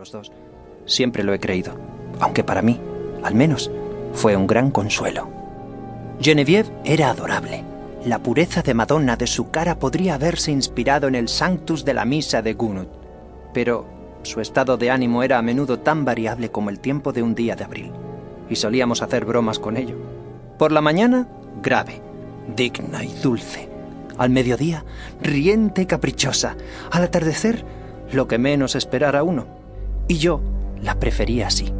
los dos. Siempre lo he creído, aunque para mí, al menos, fue un gran consuelo. Genevieve era adorable. La pureza de Madonna de su cara podría haberse inspirado en el Sanctus de la Misa de Gunut, pero su estado de ánimo era a menudo tan variable como el tiempo de un día de abril, y solíamos hacer bromas con ello. Por la mañana, grave, digna y dulce. Al mediodía, riente y caprichosa. Al atardecer, lo que menos esperara uno. Y yo la prefería así,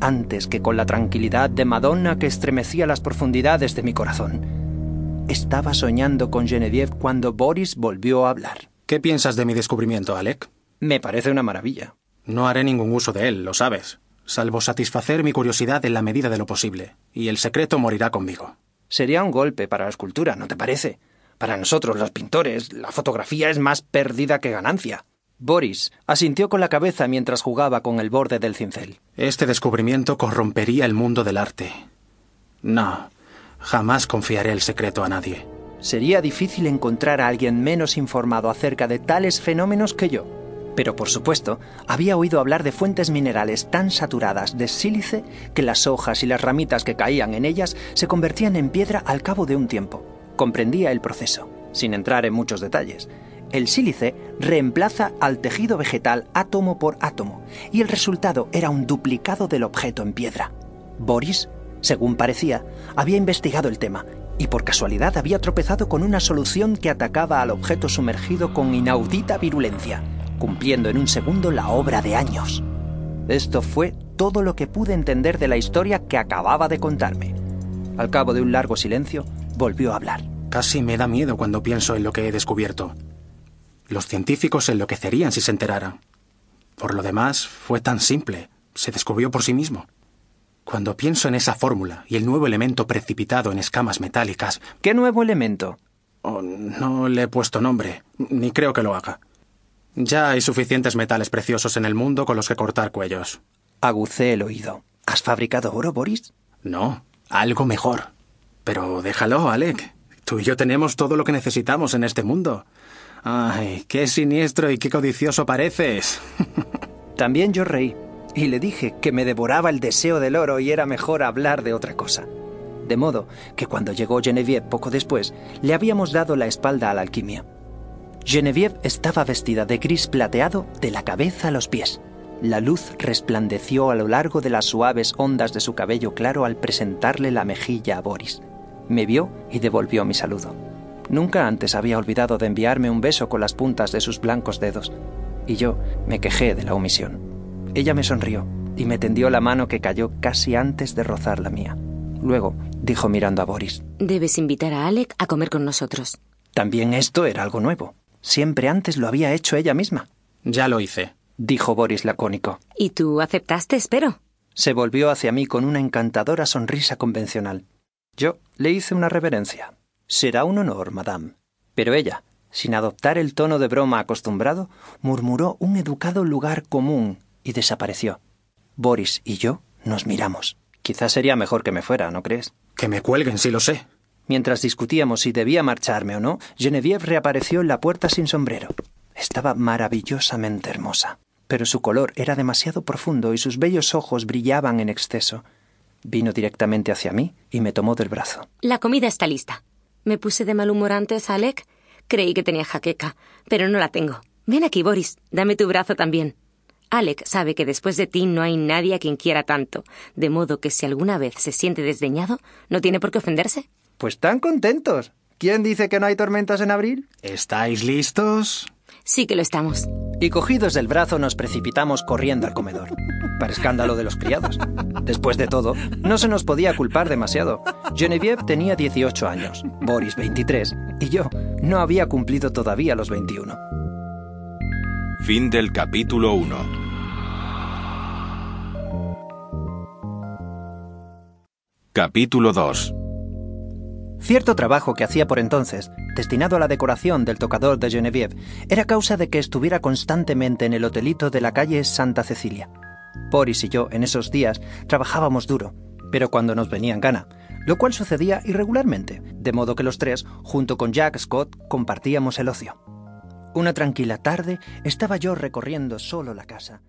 antes que con la tranquilidad de Madonna que estremecía las profundidades de mi corazón. Estaba soñando con Genevieve cuando Boris volvió a hablar. ¿Qué piensas de mi descubrimiento, Alec? Me parece una maravilla. No haré ningún uso de él, lo sabes, salvo satisfacer mi curiosidad en la medida de lo posible, y el secreto morirá conmigo. Sería un golpe para la escultura, ¿no te parece? Para nosotros, los pintores, la fotografía es más pérdida que ganancia. Boris asintió con la cabeza mientras jugaba con el borde del cincel. Este descubrimiento corrompería el mundo del arte. No, jamás confiaré el secreto a nadie. Sería difícil encontrar a alguien menos informado acerca de tales fenómenos que yo. Pero por supuesto, había oído hablar de fuentes minerales tan saturadas de sílice que las hojas y las ramitas que caían en ellas se convertían en piedra al cabo de un tiempo. Comprendía el proceso, sin entrar en muchos detalles. El sílice reemplaza al tejido vegetal átomo por átomo, y el resultado era un duplicado del objeto en piedra. Boris, según parecía, había investigado el tema y por casualidad había tropezado con una solución que atacaba al objeto sumergido con inaudita virulencia, cumpliendo en un segundo la obra de años. Esto fue todo lo que pude entender de la historia que acababa de contarme. Al cabo de un largo silencio, volvió a hablar. Casi me da miedo cuando pienso en lo que he descubierto. Los científicos se enloquecerían si se enteraran. Por lo demás, fue tan simple. Se descubrió por sí mismo. Cuando pienso en esa fórmula y el nuevo elemento precipitado en escamas metálicas... ¿Qué nuevo elemento? Oh, no le he puesto nombre, ni creo que lo haga. Ya hay suficientes metales preciosos en el mundo con los que cortar cuellos. Agucé el oído. ¿Has fabricado oro, Boris? No, algo mejor. Pero déjalo, Alec. Tú y yo tenemos todo lo que necesitamos en este mundo. Ay, qué siniestro y qué codicioso pareces. También yo reí y le dije que me devoraba el deseo del oro y era mejor hablar de otra cosa. De modo que cuando llegó Genevieve poco después, le habíamos dado la espalda a la alquimia. Genevieve estaba vestida de gris plateado de la cabeza a los pies. La luz resplandeció a lo largo de las suaves ondas de su cabello claro al presentarle la mejilla a Boris. Me vio y devolvió mi saludo. Nunca antes había olvidado de enviarme un beso con las puntas de sus blancos dedos, y yo me quejé de la omisión. Ella me sonrió y me tendió la mano que cayó casi antes de rozar la mía. Luego dijo mirando a Boris. Debes invitar a Alec a comer con nosotros. También esto era algo nuevo. Siempre antes lo había hecho ella misma. Ya lo hice, dijo Boris lacónico. ¿Y tú aceptaste, espero? Se volvió hacia mí con una encantadora sonrisa convencional. Yo le hice una reverencia. Será un honor, madame. Pero ella, sin adoptar el tono de broma acostumbrado, murmuró un educado lugar común y desapareció. Boris y yo nos miramos. Quizás sería mejor que me fuera, ¿no crees? Que me cuelguen, si lo sé. Mientras discutíamos si debía marcharme o no, Genevieve reapareció en la puerta sin sombrero. Estaba maravillosamente hermosa, pero su color era demasiado profundo y sus bellos ojos brillaban en exceso. Vino directamente hacia mí y me tomó del brazo. La comida está lista. Me puse de mal humor antes, Alec. Creí que tenía jaqueca, pero no la tengo. Ven aquí, Boris. Dame tu brazo también. Alec sabe que después de ti no hay nadie a quien quiera tanto, de modo que si alguna vez se siente desdeñado, no tiene por qué ofenderse. Pues tan contentos. ¿Quién dice que no hay tormentas en abril? ¿Estáis listos? Sí que lo estamos. Y cogidos del brazo nos precipitamos corriendo al comedor, para escándalo de los criados. Después de todo, no se nos podía culpar demasiado. Genevieve tenía 18 años, Boris 23, y yo no había cumplido todavía los 21. Fin del capítulo 1. Capítulo 2. Cierto trabajo que hacía por entonces, destinado a la decoración del tocador de Genevieve, era causa de que estuviera constantemente en el hotelito de la calle Santa Cecilia. Boris y yo, en esos días, trabajábamos duro, pero cuando nos venía en gana, lo cual sucedía irregularmente, de modo que los tres, junto con Jack Scott, compartíamos el ocio. Una tranquila tarde estaba yo recorriendo solo la casa.